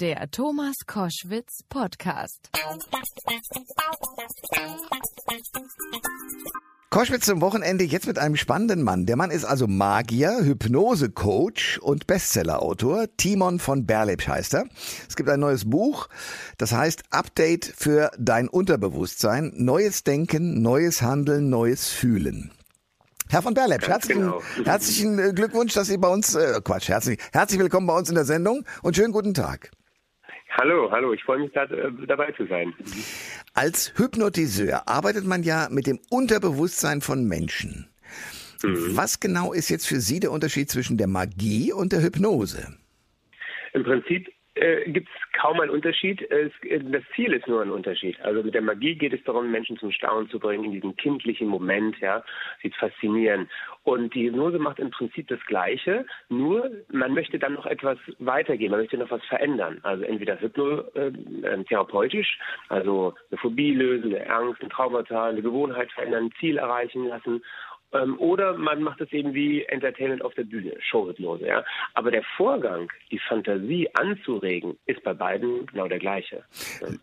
Der Thomas Koschwitz Podcast. Koschwitz zum Wochenende jetzt mit einem spannenden Mann. Der Mann ist also Magier, Hypnose-Coach und Bestsellerautor. Timon von Berlepsch heißt er. Es gibt ein neues Buch, das heißt Update für dein Unterbewusstsein. Neues Denken, neues Handeln, neues Fühlen. Herr von Berlepsch, herzlichen, genau. herzlichen äh, Glückwunsch, dass Sie bei uns, äh, Quatsch, herzlich, herzlich willkommen bei uns in der Sendung und schönen guten Tag. Hallo, hallo, ich freue mich da, äh, dabei zu sein. Als Hypnotiseur arbeitet man ja mit dem Unterbewusstsein von Menschen. Mhm. Was genau ist jetzt für Sie der Unterschied zwischen der Magie und der Hypnose? Im Prinzip äh, gibt es kaum einen Unterschied. Es, das Ziel ist nur ein Unterschied. Also mit der Magie geht es darum, Menschen zum Staunen zu bringen, in diesen kindlichen Moment, ja, sie zu faszinieren. Und die Hypnose macht im Prinzip das Gleiche, nur man möchte dann noch etwas weitergehen, man möchte noch was verändern. Also entweder hypnotherapeutisch, äh, also eine Phobie lösen, eine Angst, ein Traumata, eine Gewohnheit verändern, ein Ziel erreichen lassen ähm, oder man macht es eben wie Entertainment auf der Bühne, Showhypnose. Ja? Aber der Vorgang, die Fantasie anzuregen, ist bei beiden genau der gleiche.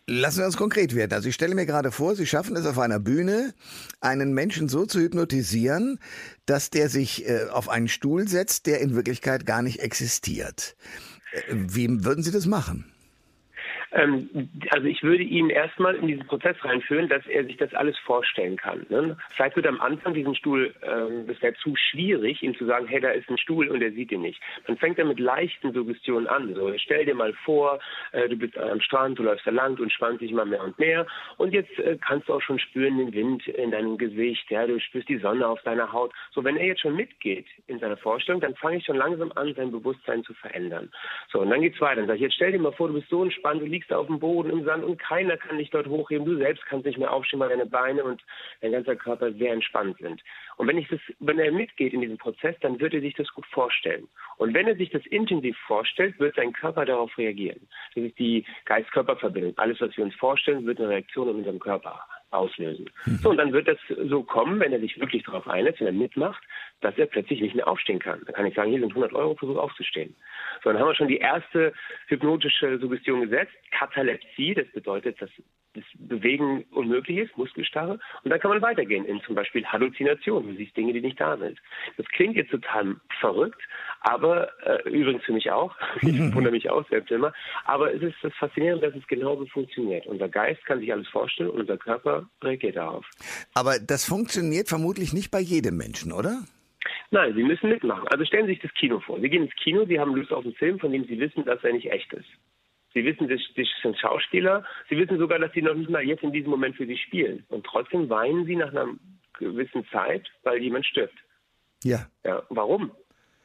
Lassen wir uns konkret werden. Also ich stelle mir gerade vor, Sie schaffen es auf einer Bühne, einen Menschen so zu hypnotisieren, dass der sich äh, auf einen Stuhl setzt, der in Wirklichkeit gar nicht existiert. Äh, wie würden Sie das machen? Ähm, also ich würde ihn erstmal in diesen Prozess reinführen, dass er sich das alles vorstellen kann. Ne? Vielleicht wird am Anfang diesen Stuhl, ähm, das wäre zu schwierig, ihm zu sagen, hey, da ist ein Stuhl und er sieht ihn nicht. Man fängt dann mit leichten Suggestionen an. So, stell dir mal vor, äh, du bist am Strand, du läufst da lang und spannst dich mal mehr und mehr. Und jetzt äh, kannst du auch schon spüren den Wind in deinem Gesicht, ja, du spürst die Sonne auf deiner Haut. So, wenn er jetzt schon mitgeht in seiner Vorstellung, dann fange ich schon langsam an, sein Bewusstsein zu verändern. So, und dann geht's weiter. Dann sage ich, jetzt stell dir mal vor, du bist so entspannt, du liegst liegst auf dem Boden im Sand und keiner kann dich dort hochheben. Du selbst kannst nicht mehr aufstehen, weil deine Beine und dein ganzer Körper sehr entspannt sind. Und wenn ich das, wenn er mitgeht in diesen Prozess, dann wird er sich das gut vorstellen. Und wenn er sich das intensiv vorstellt, wird sein Körper darauf reagieren. Das ist die Geist-Körper-Verbindung. Alles, was wir uns vorstellen, wird eine Reaktion in unserem Körper haben auslösen. Mhm. So, und dann wird das so kommen, wenn er sich wirklich darauf einlässt, wenn er mitmacht, dass er plötzlich nicht mehr aufstehen kann. Dann kann ich sagen, hier sind 100 Euro, versuch aufzustehen. So, dann haben wir schon die erste hypnotische Suggestion gesetzt, Katalepsie, das bedeutet, dass das Bewegen unmöglich ist, Muskelstarre. Und dann kann man weitergehen in zum Beispiel Halluzination. Du siehst Dinge, die nicht da sind. Das klingt jetzt total verrückt, aber äh, übrigens für mich auch. Ich wundere mich auch selbst immer. Aber es ist das Faszinierende, dass es genauso funktioniert. Unser Geist kann sich alles vorstellen und unser Körper reagiert darauf. Aber das funktioniert vermutlich nicht bei jedem Menschen, oder? Nein, Sie müssen mitmachen. Also stellen Sie sich das Kino vor. Sie gehen ins Kino, Sie haben Lust auf einen Film, von dem Sie wissen, dass er nicht echt ist. Sie wissen, das, das sind Schauspieler. Sie wissen sogar, dass sie noch nicht mal jetzt in diesem Moment für Sie spielen. Und trotzdem weinen Sie nach einer gewissen Zeit, weil jemand stirbt. Ja. Ja. Warum?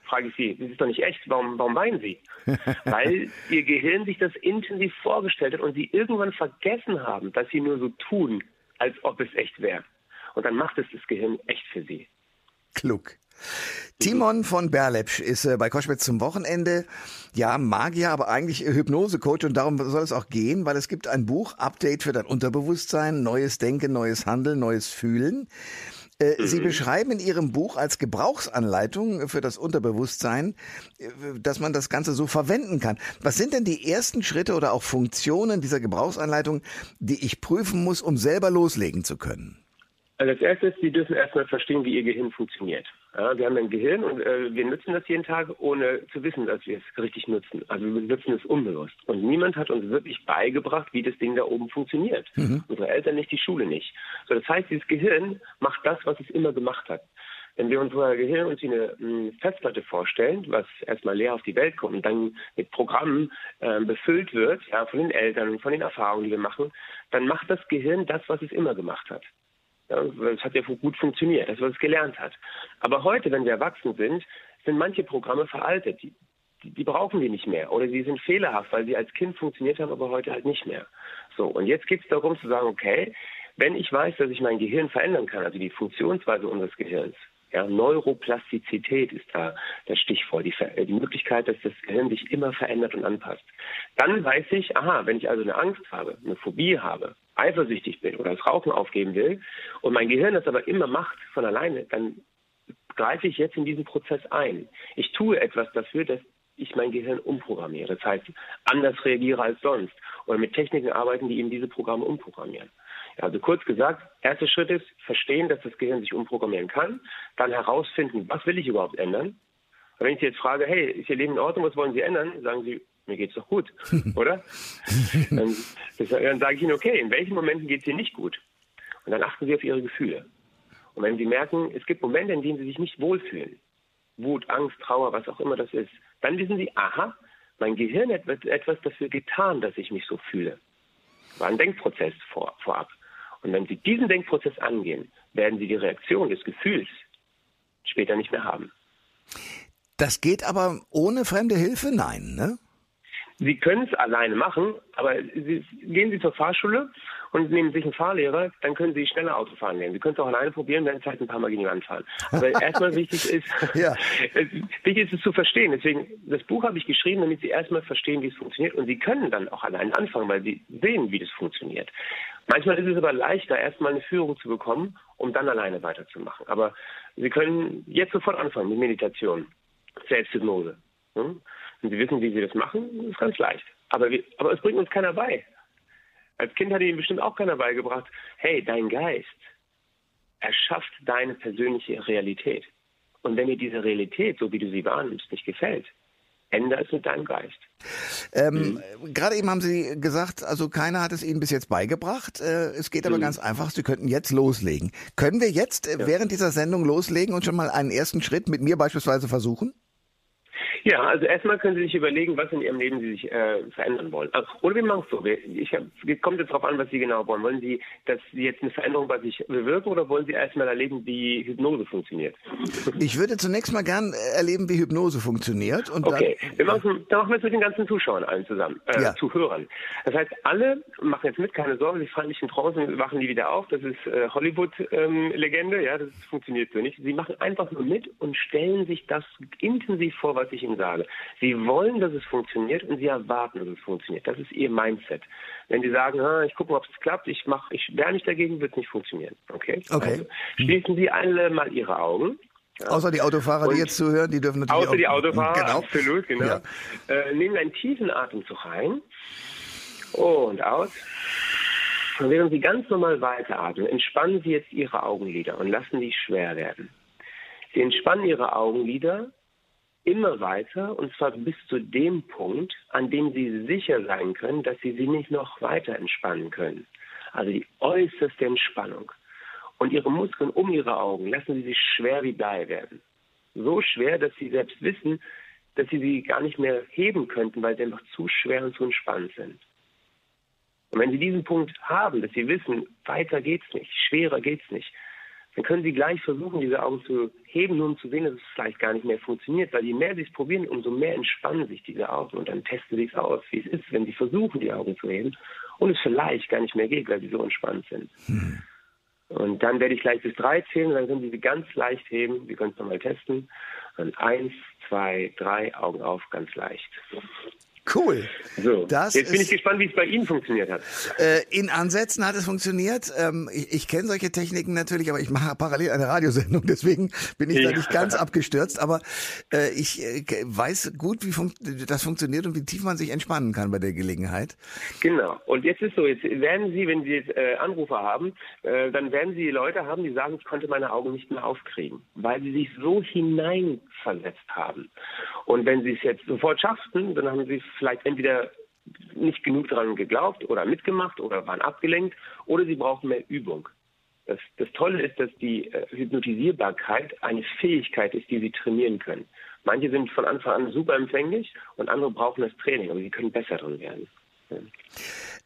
Frage ich Sie. Das ist doch nicht echt. Warum, warum weinen Sie? weil Ihr Gehirn sich das intensiv vorgestellt hat und Sie irgendwann vergessen haben, dass Sie nur so tun, als ob es echt wäre. Und dann macht es das Gehirn echt für Sie. Klug. Timon von Berlepsch ist äh, bei Koschwitz zum Wochenende. Ja, Magier, aber eigentlich Hypnosecoach und darum soll es auch gehen, weil es gibt ein Buch, Update für dein Unterbewusstsein, neues Denken, neues Handeln, neues Fühlen. Äh, Sie mhm. beschreiben in Ihrem Buch als Gebrauchsanleitung für das Unterbewusstsein, äh, dass man das Ganze so verwenden kann. Was sind denn die ersten Schritte oder auch Funktionen dieser Gebrauchsanleitung, die ich prüfen muss, um selber loslegen zu können? Also als erstes, Sie dürfen erstmal verstehen, wie Ihr Gehirn funktioniert. Ja, wir haben ein Gehirn und äh, wir nutzen das jeden Tag, ohne zu wissen, dass wir es richtig nutzen. Also wir nutzen es unbewusst. Und niemand hat uns wirklich beigebracht, wie das Ding da oben funktioniert. Mhm. Unsere Eltern nicht, die Schule nicht. So, das heißt, dieses Gehirn macht das, was es immer gemacht hat. Wenn wir unser Gehirn uns wie eine hm, Festplatte vorstellen, was erstmal leer auf die Welt kommt und dann mit Programmen äh, befüllt wird, ja, von den Eltern und von den Erfahrungen, die wir machen, dann macht das Gehirn das, was es immer gemacht hat. Es hat ja gut funktioniert, das, was es gelernt hat. Aber heute, wenn wir erwachsen sind, sind manche Programme veraltet. Die, die, die brauchen wir nicht mehr. Oder sie sind fehlerhaft, weil sie als Kind funktioniert haben, aber heute halt nicht mehr. So, und jetzt geht es darum zu sagen, okay, wenn ich weiß, dass ich mein Gehirn verändern kann, also die Funktionsweise unseres Gehirns, ja, Neuroplastizität ist da das Stichwort, die, die, Möglichkeit, dass das Gehirn sich immer verändert und anpasst. Dann weiß ich, aha, wenn ich also eine Angst habe, eine Phobie habe, eifersüchtig bin oder das Rauchen aufgeben will und mein Gehirn das aber immer macht von alleine, dann greife ich jetzt in diesen Prozess ein. Ich tue etwas dafür, dass ich mein Gehirn umprogrammiere. Das heißt, anders reagiere als sonst. Oder mit Techniken arbeiten, die eben diese Programme umprogrammieren. Also kurz gesagt, erster Schritt ist verstehen, dass das Gehirn sich umprogrammieren kann, dann herausfinden, was will ich überhaupt ändern. Und wenn ich Sie jetzt frage, hey, ist Ihr Leben in Ordnung, was wollen Sie ändern? Sagen Sie, mir geht's doch gut, oder? dann, dann sage ich Ihnen, okay, in welchen Momenten geht es Ihnen nicht gut? Und dann achten Sie auf Ihre Gefühle. Und wenn Sie merken, es gibt Momente, in denen Sie sich nicht wohlfühlen, Wut, Angst, Trauer, was auch immer das ist, dann wissen Sie, aha, mein Gehirn hat etwas dafür getan, dass ich mich so fühle. War ein Denkprozess vor, vorab. Und wenn Sie diesen Denkprozess angehen, werden Sie die Reaktion des Gefühls später nicht mehr haben. Das geht aber ohne fremde Hilfe? Nein, ne? Sie können es alleine machen, aber Sie, gehen Sie zur Fahrschule und nehmen sich einen Fahrlehrer, dann können Sie schneller Auto fahren lernen. Sie können es auch alleine probieren, werden es halt ein paar Mal gegen die Wand fahren. Aber erstmal wichtig ist, ja. wichtig ist es zu verstehen. Deswegen, das Buch habe ich geschrieben, damit Sie erstmal verstehen, wie es funktioniert. Und Sie können dann auch alleine anfangen, weil Sie sehen, wie das funktioniert. Manchmal ist es aber leichter, erstmal eine Führung zu bekommen, um dann alleine weiterzumachen. Aber Sie können jetzt sofort anfangen mit Meditation, Selbsthypnose. Hm? Und Sie wissen, wie Sie das machen, ist ganz leicht. Aber, wir, aber es bringt uns keiner bei. Als Kind hat Ihnen bestimmt auch keiner beigebracht, hey, dein Geist erschafft deine persönliche Realität. Und wenn dir diese Realität, so wie du sie wahrnimmst, nicht gefällt, ändere es mit deinem Geist. Ähm, mhm. Gerade eben haben Sie gesagt, also keiner hat es Ihnen bis jetzt beigebracht. Äh, es geht aber mhm. ganz einfach, Sie könnten jetzt loslegen. Können wir jetzt äh, ja. während dieser Sendung loslegen und schon mal einen ersten Schritt mit mir beispielsweise versuchen? Ja, also erstmal können Sie sich überlegen, was in Ihrem Leben Sie sich äh, verändern wollen. Also, oder wir machen es so. Ich hab, kommt jetzt darauf an, was Sie genau wollen. Wollen Sie, dass Sie jetzt eine Veränderung bei sich bewirken oder wollen Sie erstmal erleben, wie Hypnose funktioniert? Ich würde zunächst mal gern erleben, wie Hypnose funktioniert. Und okay, dann, wir machen, dann machen wir es mit den ganzen Zuschauern allen zusammen, äh, ja. Zuhörern. Das heißt, alle machen jetzt mit, keine Sorge, Sie fallen nicht in Trance wachen die wieder auf. Das ist äh, Hollywood-Legende, ähm, ja, das funktioniert so nicht. Sie machen einfach nur mit und stellen sich das intensiv vor, was ich Ihnen sage. Sie wollen, dass es funktioniert und Sie erwarten, dass es funktioniert. Das ist Ihr Mindset. Wenn Sie sagen, ich gucke mal, ob es klappt, ich mache, ich werde nicht dagegen, wird es nicht funktionieren. Okay? Okay. Also, schließen Sie alle mal Ihre Augen. Ja. Außer die Autofahrer, und die jetzt zuhören, die dürfen natürlich Außer auch, die Autofahrer, genau. absolut, genau. Ja. Äh, nehmen einen tiefen Atemzug rein und aus. Und während Sie ganz normal weiteratmen, entspannen Sie jetzt Ihre Augenlider und lassen die schwer werden. Sie entspannen Ihre Augenlider immer weiter und zwar bis zu dem Punkt, an dem Sie sicher sein können, dass Sie sie nicht noch weiter entspannen können. Also die äußerste Entspannung. Und Ihre Muskeln um Ihre Augen lassen Sie sich schwer wie Blei werden. So schwer, dass Sie selbst wissen, dass Sie sie gar nicht mehr heben könnten, weil sie einfach zu schwer und zu entspannt sind. Und wenn Sie diesen Punkt haben, dass Sie wissen, weiter geht's nicht, schwerer geht's nicht, dann können Sie gleich versuchen, diese Augen zu heben, nur um zu sehen, dass es vielleicht gar nicht mehr funktioniert. Weil je mehr Sie es probieren, umso mehr entspannen sich diese Augen. Und dann testen Sie es aus, wie es ist, wenn Sie versuchen, die Augen zu heben und es vielleicht gar nicht mehr geht, weil Sie so entspannt sind. Hm. Und dann werde ich gleich bis drei zählen und dann können Sie sie ganz leicht heben. Wir können es nochmal testen. Und eins, zwei, drei, Augen auf, ganz leicht. Cool. So, das jetzt bin ich gespannt, wie es bei Ihnen funktioniert hat. Äh, in Ansätzen hat es funktioniert. Ähm, ich, ich kenne solche Techniken natürlich, aber ich mache parallel eine Radiosendung, deswegen bin ich ja. da nicht ganz abgestürzt. Aber äh, ich äh, weiß gut, wie fun das funktioniert und wie tief man sich entspannen kann bei der Gelegenheit. Genau. Und jetzt ist so, jetzt werden Sie, wenn Sie jetzt äh, Anrufer haben, äh, dann werden Sie Leute haben, die sagen, ich konnte meine Augen nicht mehr aufkriegen, weil sie sich so hineinversetzt haben. Und wenn Sie es jetzt sofort schafften, dann haben Sie vielleicht entweder nicht genug daran geglaubt oder mitgemacht oder waren abgelenkt oder sie brauchen mehr Übung. Das, das Tolle ist, dass die äh, Hypnotisierbarkeit eine Fähigkeit ist, die sie trainieren können. Manche sind von Anfang an super empfänglich und andere brauchen das Training, aber sie können besser drin werden. Ja.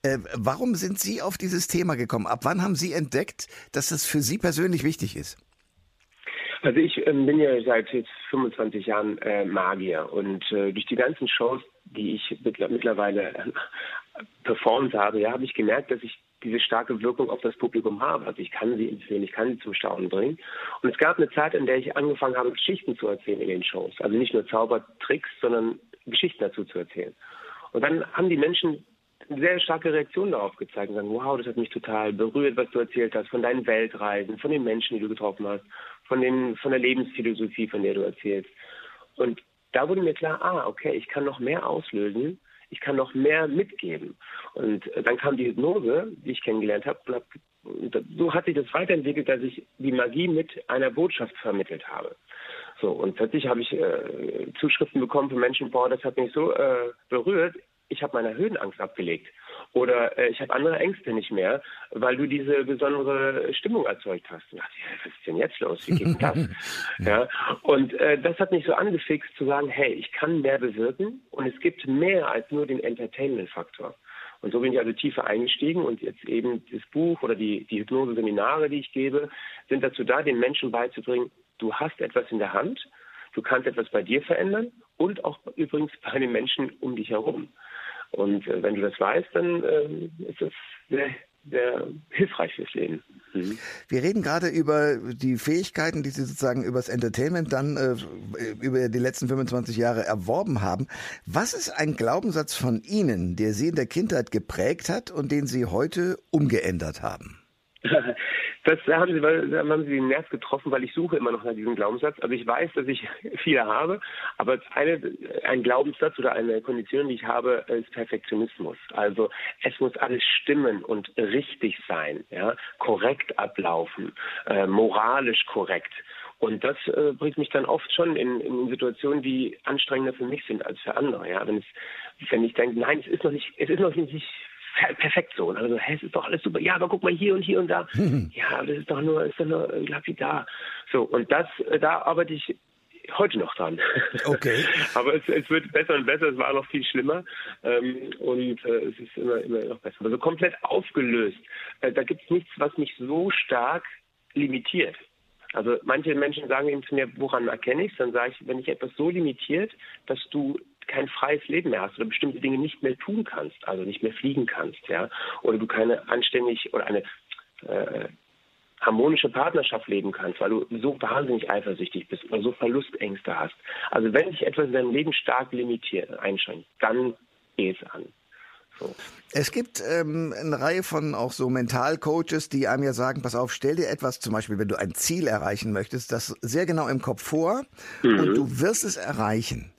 Äh, warum sind Sie auf dieses Thema gekommen? Ab wann haben Sie entdeckt, dass das für Sie persönlich wichtig ist? Also ich ähm, bin ja seit jetzt 25 Jahren äh, Magier und äh, durch die ganzen Shows, die ich mittlerweile äh, performt habe, ja, habe ich gemerkt, dass ich diese starke Wirkung auf das Publikum habe. Also ich kann sie entführen, ich kann sie zum Staunen bringen. Und es gab eine Zeit, in der ich angefangen habe, Geschichten zu erzählen in den Shows. Also nicht nur Zaubertricks, sondern Geschichten dazu zu erzählen. Und dann haben die Menschen eine sehr starke Reaktion darauf gezeigt und sagen, wow, das hat mich total berührt, was du erzählt hast, von deinen Weltreisen, von den Menschen, die du getroffen hast, von, den, von der Lebensphilosophie, von der du erzählst. Und da wurde mir klar, ah, okay, ich kann noch mehr auslösen, ich kann noch mehr mitgeben. Und äh, dann kam die Hypnose, die ich kennengelernt habe, und, so hat sich das weiterentwickelt, dass ich die Magie mit einer Botschaft vermittelt habe. So, und plötzlich habe ich äh, Zuschriften bekommen von Menschen, boah, das hat mich so äh, berührt, ich habe meine Höhenangst abgelegt. Oder äh, ich habe andere Ängste nicht mehr, weil du diese besondere Stimmung erzeugt hast. Und dachte was ist denn jetzt los? Wie geht das? ja. Und äh, das hat mich so angefixt zu sagen, hey, ich kann mehr bewirken und es gibt mehr als nur den Entertainment-Faktor. Und so bin ich also tiefer eingestiegen und jetzt eben das Buch oder die, die Hypnose-Seminare, die ich gebe, sind dazu da, den Menschen beizubringen, du hast etwas in der Hand, du kannst etwas bei dir verändern und auch übrigens bei den Menschen um dich herum. Und äh, wenn du das weißt, dann äh, ist das sehr, sehr hilfreich fürs Leben. Mhm. Wir reden gerade über die Fähigkeiten, die Sie sozusagen übers Entertainment dann äh, über die letzten 25 Jahre erworben haben. Was ist ein Glaubenssatz von Ihnen, der Sie in der Kindheit geprägt hat und den Sie heute umgeändert haben? Das da haben Sie, da haben Sie den Nerv getroffen, weil ich suche immer noch nach diesem Glaubenssatz. Also ich weiß, dass ich viele habe, aber eine, ein Glaubenssatz oder eine Kondition, die ich habe, ist Perfektionismus. Also es muss alles stimmen und richtig sein, ja, korrekt ablaufen, äh, moralisch korrekt. Und das äh, bringt mich dann oft schon in, in Situationen, die anstrengender für mich sind als für andere. Ja, wenn es, wenn ich denke, nein, es ist noch nicht, es ist noch nicht perfekt so. Und also, hä, es ist doch alles super. Ja, aber guck mal hier und hier und da. ja, das ist doch nur, ist doch nur lapidar. So, und das, äh, da arbeite ich heute noch dran. Okay. aber es, es, wird besser und besser, es war noch viel schlimmer ähm, und äh, es ist immer, immer noch besser. Also komplett aufgelöst. Äh, da gibt es nichts, was mich so stark limitiert. Also manche Menschen sagen eben zu mir, woran erkenne ich es? Dann sage ich, wenn ich etwas so limitiert, dass du kein freies Leben mehr hast oder bestimmte Dinge nicht mehr tun kannst, also nicht mehr fliegen kannst, ja, oder du keine anständig oder eine äh, harmonische Partnerschaft leben kannst, weil du so wahnsinnig eifersüchtig bist oder so Verlustängste hast. Also wenn sich etwas in deinem Leben stark limitiert, einschränkt, dann geh es an. So. Es gibt ähm, eine Reihe von auch so Mentalcoaches, die einem ja sagen, pass auf, stell dir etwas, zum Beispiel, wenn du ein Ziel erreichen möchtest, das sehr genau im Kopf vor mhm. und du wirst es erreichen.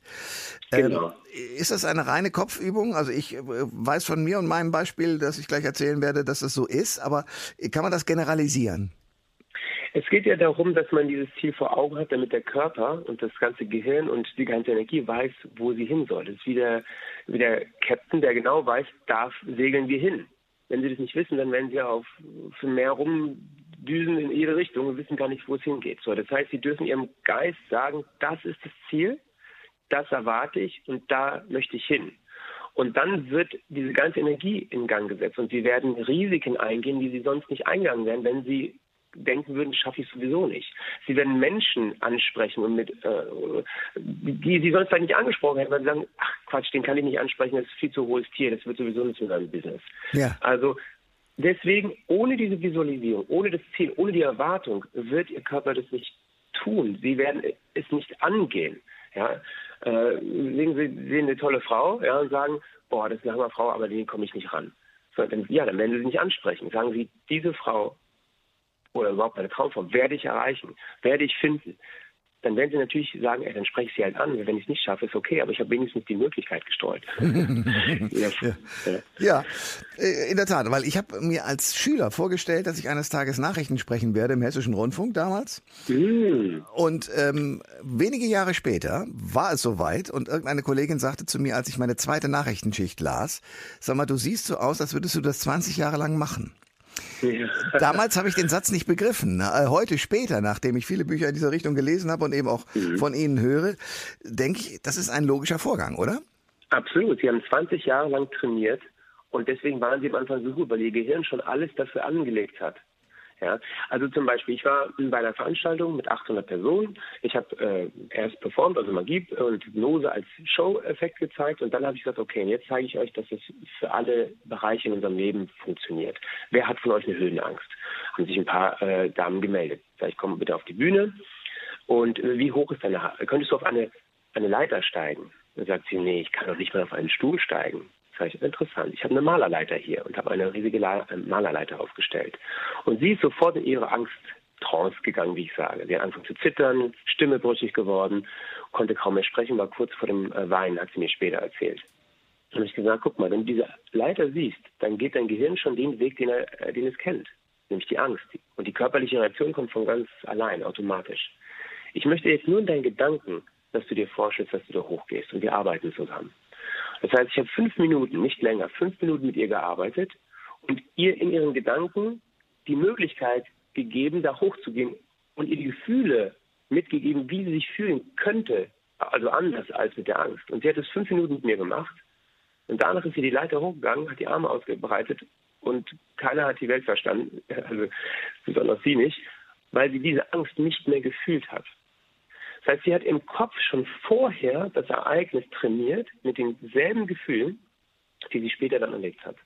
Ähm, genau. Ähm, ist das eine reine Kopfübung? Also ich äh, weiß von mir und meinem Beispiel, das ich gleich erzählen werde, dass es so ist, aber kann man das generalisieren? Es geht ja darum, dass man dieses Ziel vor Augen hat, damit der Körper und das ganze Gehirn und die ganze Energie weiß, wo sie hin soll. Das ist wie der, wie der Captain, der genau weiß, darf segeln wir hin. Wenn sie das nicht wissen, dann werden sie auf dem Meer rumdüsen in jede Richtung und wissen gar nicht, wo es hingeht. So, das heißt, sie dürfen ihrem Geist sagen, das ist das Ziel das erwarte ich und da möchte ich hin. Und dann wird diese ganze Energie in Gang gesetzt und sie werden Risiken eingehen, die sie sonst nicht eingegangen wären, wenn sie denken würden, schaffe ich sowieso nicht. Sie werden Menschen ansprechen und mit, äh, die sie sonst vielleicht nicht angesprochen hätten, weil sie sagen, ach Quatsch, den kann ich nicht ansprechen, das ist viel zu hohes Tier, das wird sowieso nicht zu meinem Business. Ja. Also deswegen, ohne diese Visualisierung, ohne das Ziel, ohne die Erwartung, wird ihr Körper das nicht tun. Sie werden es nicht angehen. Ja, äh, sehen Sie sehen eine tolle Frau ja, und sagen, boah, das ist eine Frau, aber die komme ich nicht ran. So, dann, ja, dann werden Sie sie nicht ansprechen. Sagen Sie, diese Frau oder überhaupt meine Traumform werde ich erreichen, werde ich finden dann werden sie natürlich sagen, ey, dann spreche ich sie halt an. Wenn ich es nicht schaffe, ist okay, aber ich habe wenigstens die Möglichkeit gestreut. ja. ja. Äh, in der Tat, weil ich habe mir als Schüler vorgestellt, dass ich eines Tages Nachrichten sprechen werde im Hessischen Rundfunk damals. Mm. Und ähm, wenige Jahre später war es soweit und irgendeine Kollegin sagte zu mir, als ich meine zweite Nachrichtenschicht las, sag mal, du siehst so aus, als würdest du das 20 Jahre lang machen. Damals habe ich den Satz nicht begriffen. Äh, heute später, nachdem ich viele Bücher in dieser Richtung gelesen habe und eben auch mhm. von Ihnen höre, denke ich, das ist ein logischer Vorgang, oder? Absolut. Sie haben 20 Jahre lang trainiert und deswegen waren Sie am Anfang so gut, weil Ihr Gehirn schon alles dafür angelegt hat. Ja, also zum Beispiel, ich war bei einer Veranstaltung mit 800 Personen. Ich habe äh, erst performt, also Magie und Hypnose als Show-Effekt gezeigt und dann habe ich gesagt, okay, jetzt zeige ich euch, dass es für alle Bereiche in unserem Leben funktioniert. Wer hat von euch eine Höhenangst? Haben sich ein paar äh, Damen gemeldet. Sag ich, komm bitte auf die Bühne. Und äh, wie hoch ist deine Haare? Könntest du auf eine, eine Leiter steigen? Dann sagt sie, nee, ich kann doch nicht mal auf einen Stuhl steigen. Ich, interessant. Ich habe eine Malerleiter hier und habe eine riesige äh, Malerleiter aufgestellt. Und sie ist sofort in ihre Angst Trance gegangen, wie ich sage. Sie hat angefangen zu zittern, Stimme brüchig geworden, konnte kaum mehr sprechen, war kurz vor dem äh, Weinen, hat sie mir später erzählt. Und ich gesagt, guck mal, wenn du diese Leiter siehst, dann geht dein Gehirn schon den Weg, den, er, äh, den es kennt, nämlich die Angst. Und die körperliche Reaktion kommt von ganz allein, automatisch. Ich möchte jetzt nur in deinen Gedanken, dass du dir vorstellst, dass du da hochgehst und wir arbeiten zusammen. Das heißt, ich habe fünf Minuten, nicht länger, fünf Minuten mit ihr gearbeitet und ihr in ihren Gedanken die Möglichkeit gegeben, da hochzugehen und ihr die Gefühle mitgegeben, wie sie sich fühlen könnte, also anders als mit der Angst. Und sie hat es fünf Minuten mit mir gemacht und danach ist sie die Leiter hochgegangen, hat die Arme ausgebreitet und keiner hat die Welt verstanden, also besonders sie nicht, weil sie diese Angst nicht mehr gefühlt hat. Das heißt, sie hat im Kopf schon vorher das Ereignis trainiert mit denselben Gefühlen, die sie später dann erlebt hat.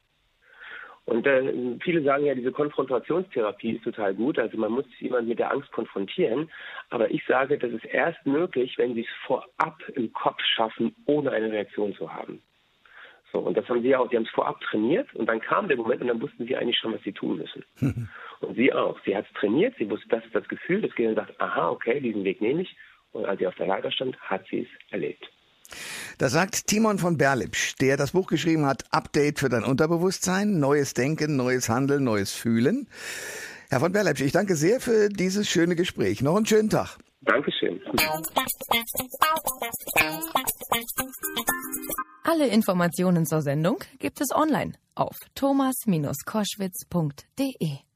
Und äh, viele sagen ja, diese Konfrontationstherapie ist total gut. Also man muss jemanden mit der Angst konfrontieren. Aber ich sage, das ist erst möglich, wenn sie es vorab im Kopf schaffen, ohne eine Reaktion zu haben. So, und das haben sie auch, sie haben es vorab trainiert und dann kam der Moment und dann wussten sie eigentlich schon, was sie tun müssen. und sie auch. Sie hat es trainiert, sie wusste, das ist das Gefühl, das Gehirn sagt, aha, okay, diesen Weg nehme ich. Und als sie auf der Leiter stand, hat sie es erlebt. Das sagt Timon von Berlipsch, der das Buch geschrieben hat, Update für dein Unterbewusstsein, neues Denken, neues Handeln, neues Fühlen. Herr von Berlipsch, ich danke sehr für dieses schöne Gespräch. Noch einen schönen Tag. Dankeschön. Alle Informationen zur Sendung gibt es online auf thomas-koschwitz.de.